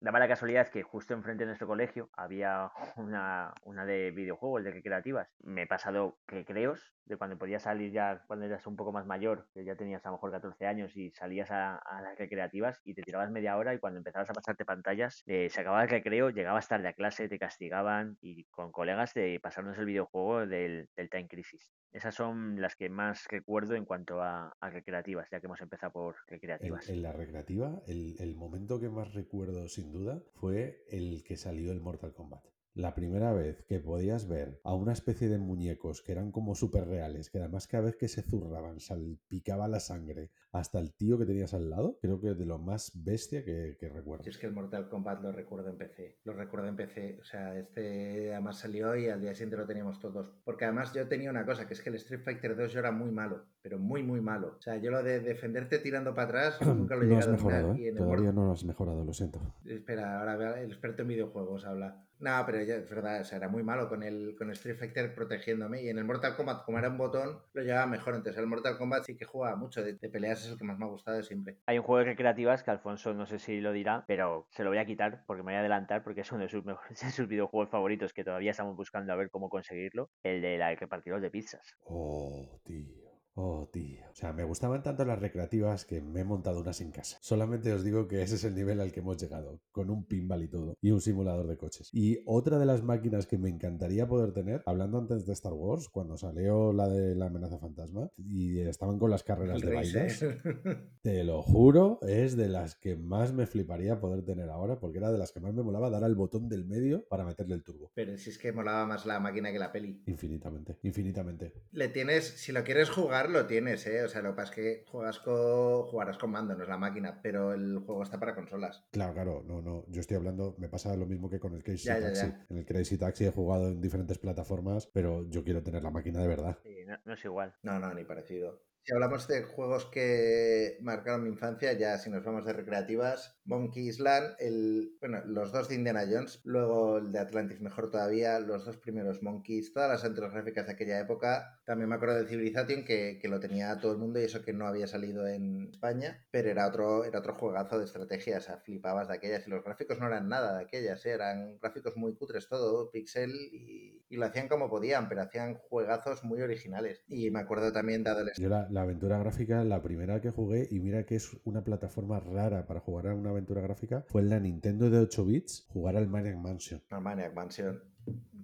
daba la casualidad que justo enfrente de nuestro colegio había una, una de videojuegos, de recreativas. Me he pasado recreos de cuando podías salir ya, cuando eras un poco más mayor, que ya tenías a lo mejor 14 años y salías a, las recreativas y te tirabas media hora y cuando empezabas a pasarte pantallas, eh, se acababa el recreo, llegabas tarde a clase, te castigaban y con colegas de pasarnos el videojuego del, del Time Crisis. Esas son las que más recuerdo en cuanto a, recreativas, ya que hemos empezado por recreativas. En, la recreativa, el, el, momento que más recuerdo sin duda fue el que salió el Mortal Kombat. La primera vez que podías ver a una especie de muñecos que eran como súper reales, que además cada vez que se zurraban salpicaba la sangre, hasta el tío que tenías al lado, creo que es de lo más bestia que, recuerdo. es que el Mortal Kombat lo recuerdo en PC, lo recuerdo en PC, o sea, este además salió y al día siguiente lo teníamos todos. Porque además yo tenía una cosa, que es que el Street Fighter 2 yo era muy malo, pero muy, muy malo. O sea, yo lo de defenderte tirando para atrás nunca lo he no llegado has mejorado, ¿eh? Todavía no lo has mejorado, lo siento. Espera, ahora el experto en videojuegos habla. No, pero ya, es verdad, o sea, era muy malo con el, con Street Fighter protegiéndome. Y en el Mortal Kombat, como era un botón, lo llevaba mejor. Entonces, el Mortal Kombat sí que jugaba mucho. De, peleas es el que más me ha gustado de siempre. Hay un juego de recreativas que Alfonso no sé si lo dirá, pero se lo voy a quitar porque me voy a adelantar porque es uno de sus, mejores, de sus videojuegos favoritos que todavía estamos buscando a ver cómo conseguirlo. El de la repartidor de pizzas. Oh, tío. Oh, tío. O sea, me gustaban tanto las recreativas que me he montado unas en casa. Solamente os digo que ese es el nivel al que hemos llegado, con un pinball y todo, y un simulador de coches. Y otra de las máquinas que me encantaría poder tener, hablando antes de Star Wars, cuando salió la de la amenaza fantasma, y estaban con las carreras de bailes, te lo juro, es de las que más me fliparía poder tener ahora, porque era de las que más me molaba dar al botón del medio para meterle el turbo. Pero si es que molaba más la máquina que la peli. Infinitamente, infinitamente. Le tienes, si lo quieres jugar, lo tienes, ¿eh? O sea, lo que pasa es que juegas con, jugarás con mando, no es la máquina, pero el juego está para consolas. Claro, claro, no, no. Yo estoy hablando, me pasa lo mismo que con el Crazy Taxi. En el Crazy Taxi he jugado en diferentes plataformas, pero yo quiero tener la máquina de verdad. Sí, no es igual. No, no, ni parecido. Si hablamos de juegos que marcaron mi infancia, ya si nos vamos de recreativas, Monkey Island, el, bueno, los dos de Indiana Jones, luego el de Atlantis, mejor todavía, los dos primeros Monkeys, todas las aventuras gráficas de aquella época. También me acuerdo de Civilization, que, que, lo tenía todo el mundo y eso que no había salido en España, pero era otro, era otro juegazo de estrategia, o sea, flipabas de aquellas y los gráficos no eran nada de aquellas, ¿eh? eran gráficos muy cutres todo, pixel y, y, lo hacían como podían, pero hacían juegazos muy originales. Y me acuerdo también de adolescente la aventura gráfica, la primera que jugué, y mira que es una plataforma rara para jugar a una aventura gráfica, fue en la Nintendo de 8 bits jugar al Maniac Mansion. Al Maniac Mansion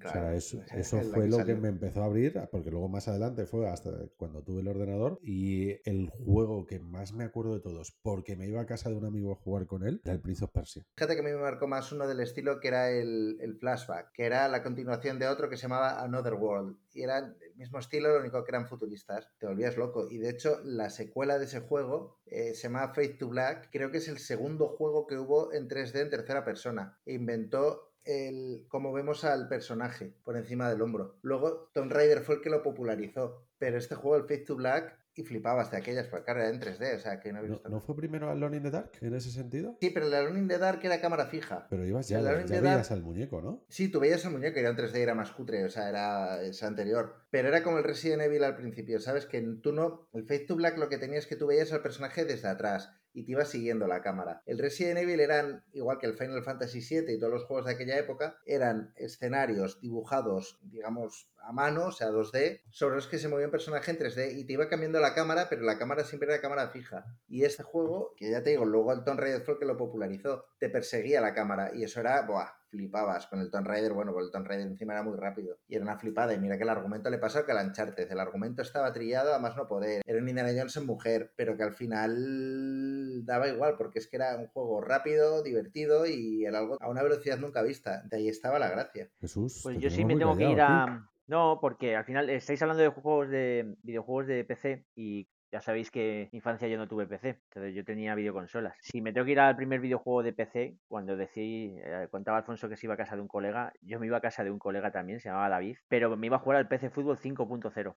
o sea, eso, eso fue lo que me empezó a abrir, porque luego más adelante fue hasta cuando tuve el ordenador y el juego que más me acuerdo de todos, porque me iba a casa de un amigo a jugar con él, era el Prince of Persia. Fíjate que a mí me marcó más uno del estilo que era el, el Flashback, que era la continuación de otro que se llamaba Another World. Y era el mismo estilo, lo único que eran futuristas. Te volvías loco. Y de hecho, la secuela de ese juego eh, se llama Faith to Black. Creo que es el segundo juego que hubo en 3D en tercera persona. E inventó el, como vemos al personaje por encima del hombro. Luego Tomb Raider fue el que lo popularizó, pero este juego, el Face to Black, y flipabas de aquellas, porque era en 3D, o sea, que no he visto. ¿No, fue primero Alone in the Dark en ese sentido? Sí, pero el Alone in the Dark era cámara fija. Pero ibas ya, ya veías al muñeco, ¿no? Sí, tú veías al muñeco, era en 3D, era más cutre, o sea, era ese anterior. Pero era como el Resident Evil al principio, ¿sabes? Que tú no. El Face to Black lo que tenías es que tú veías al personaje desde atrás y te iba siguiendo la cámara. El Resident Evil eran, igual que el Final Fantasy VII y todos los juegos de aquella época, eran escenarios dibujados, digamos, a mano, o sea, 2D, sobre los que se movía un personaje en 3D y te iba cambiando la cámara, pero la cámara siempre era cámara fija. Y este juego, que ya te digo, luego el Tomb Raider fue que lo popularizó, te perseguía la cámara y eso era, buah, flipabas. Con el Tomb Raider, bueno, con el Tomb Raider encima era muy rápido. Y era una flipada. Y mira que el argumento le pasó que al Uncharted. El argumento estaba trillado a más no poder. Era un Indiana Jones en mujer, pero que al final daba igual, porque es que era un juego rápido, divertido y era algo a una velocidad nunca vista. De ahí estaba la gracia. Jesús. Pues yo sí me tengo que ir a. No, porque al final estáis hablando de juegos de videojuegos de PC y ya sabéis que en infancia yo no tuve PC, entonces yo tenía videoconsolas. Si me tengo que ir al primer videojuego de PC, cuando decí, eh, contaba Alfonso que se iba a casa de un colega, yo me iba a casa de un colega también, se llamaba David, pero me iba a jugar al PC Fútbol 5.0.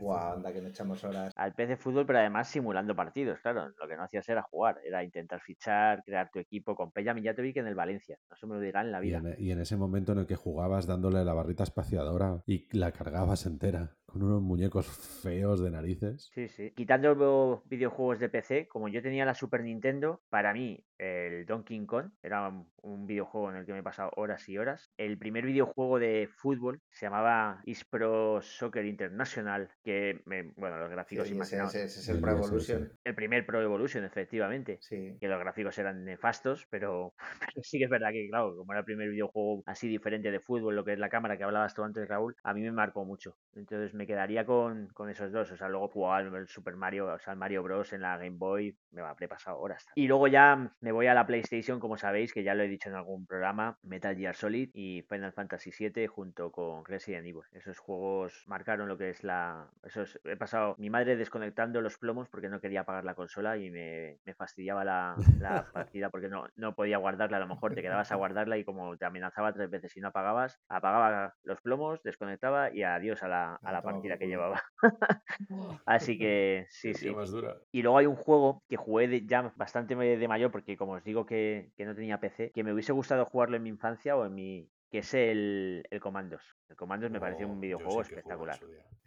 Oh, anda que no echamos horas. Al PC Fútbol, pero además simulando partidos, claro. Lo que no hacías era jugar, era intentar fichar, crear tu equipo con Peña Mijatovic en el Valencia. No se me lo dirá en la vida. Y en, ese momento en el que jugabas dándole la barrita espaciadora y la cargabas entera con unos muñecos feos de narices. Sí, sí. Quitando los videojuegos de PC, como yo tenía la Super Nintendo, para mí el Donkey Kong era un- videojuego en el que me he pasado horas y horas. El primer videojuego de fútbol se llamaba East Pro Soccer International, que, me- bueno, los Sí, gráficos ese, imaginaos. ese- ese es el Pro. Evolution. El primer Pro Evolution, efectivamente. Sí. Que los gráficos eran nefastos, pero, pero sí que es verdad que, claro, como era el primer videojuego así diferente de fútbol, lo que es la cámara que hablabas tú antes, Raúl, a mí me marcó mucho. Entonces me quedaría con, con esos dos. O sea, luego jugaba el Super Mario, o sea, el Mario Bros. en la Game Boy, me habré pasado horas. Y luego ya me voy a la PlayStation, como sabéis, que ya lo he dicho en algún programa, Metal Gear Solid y Final Fantasy VII junto con Resident Evil. Esos juegos marcaron lo que es la... Esos, he pasado mi madre desconectando los plomos porque no quería apagar la consola y me, me fastidiaba la, la partida porque no, no podía guardarla. A lo mejor te quedabas a guardarla y como te amenazaba tres veces si no apagabas, apagaba los plomos, desconectaba y adiós a la, a la partida que llevaba. Así que sí, sí. más dura. Y luego hay un juego que jugué de- ya bastante de mayor, porque como os digo que, que no tenía PC, que me hubiese gustado jugarlo en mi infancia o en mi. que es el, el Comandos. El Comandos me pareció un videojuego espectacular.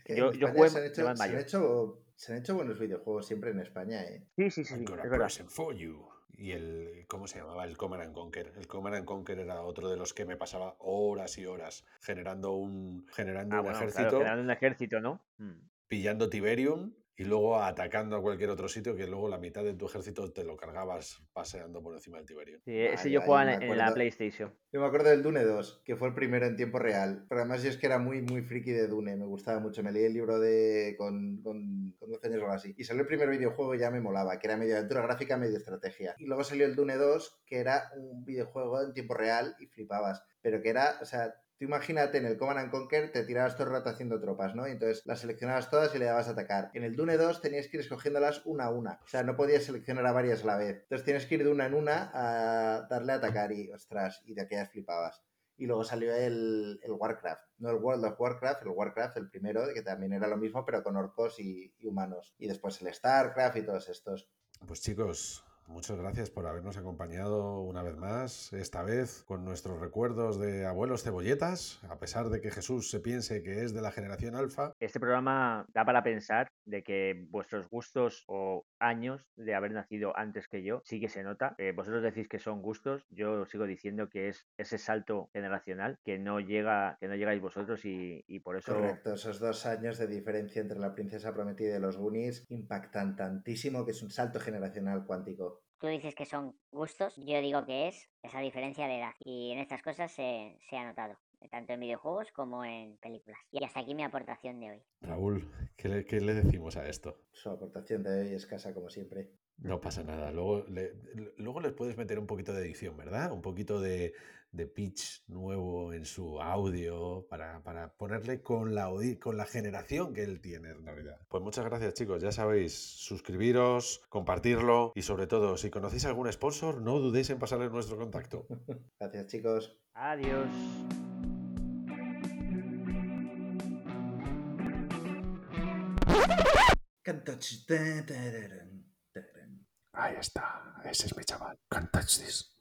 Yo- yo jugué se han, hecho, se, han hecho, se han hecho buenos videojuegos siempre en España, ¿eh? Sí, sí, sí, sí, es verdad. for you. Y el, ¿cómo se llamaba? El Command and Conquer. El Command and Conquer era otro de los que me pasaba horas y horas generando un, generando Ah, un bueno, ejército, claro, generando un ejército, ¿no? Mm. pillando Tiberium y luego atacando a cualquier otro sitio que luego la mitad de tu ejército te lo cargabas paseando por encima del Tiberium. Sí, ese Ahí- yo jugaba en, en la. PlayStation. Yo me acuerdo del Dune 2, que fue el primero en tiempo real. Pero además yo es que era muy, muy friki de Dune, me gustaba mucho. Me leí el libro de con, con, con 12 años o algo así. Y salió el primer videojuego y ya me molaba, que era medio aventura gráfica, medio estrategia. Y luego salió el Dune 2, que era un videojuego en tiempo real y flipabas. Pero que era, o sea, tú imagínate en el Command and Conquer te tirabas todo el rato haciendo tropas, ¿no? Y entonces las seleccionabas todas y le dabas a atacar. En el Dune 2 tenías que ir escogiéndolas una a una. O sea, no podías seleccionar a varias a la vez. Entonces tienes que ir de una en una a darle a atacar y, ostras, y de aquellas flipabas. Y luego salió el, el Warcraft, no el World of Warcraft, el Warcraft, el primero, que también era lo mismo, pero con orcos y, y humanos. Y después el Starcraft y todos estos. Pues chicos, muchas gracias por habernos acompañado una vez más, esta vez con nuestros recuerdos de abuelos cebolletas, a pesar de que Jesús se piense que es de la generación alfa. Este programa da para pensar de que vuestros gustos o años de haber nacido antes que yo sí que se nota. Eh, vosotros decís que son gustos, yo sigo diciendo que es ese salto generacional que no llega, que no llegáis vosotros y, y por eso Correcto, esos dos años de diferencia entre la princesa prometida y los Goonies impactan tantísimo que es un salto generacional cuántico. Tú dices que son gustos, yo digo que es esa diferencia de edad. Y en estas cosas se, se ha notado, tanto en videojuegos como en películas. Y hasta aquí mi aportación de hoy. Raúl, ¿qué le, qué le decimos a esto? Su aportación de hoy escasa como siempre. No pasa nada. Luego, le- luego les puedes meter un poquito de edición, ¿verdad? Un poquito de, de pitch nuevo en su audio para, para ponerle con la, con la generación que él tiene en realidad. Pues muchas gracias, chicos. Ya sabéis, suscribiros, compartirlo y sobre todo, si conocéis algún sponsor, no dudéis en pasarle nuestro contacto. Gracias, chicos. adiós. Ahí está. Ese es mi chaval. Can't touch this.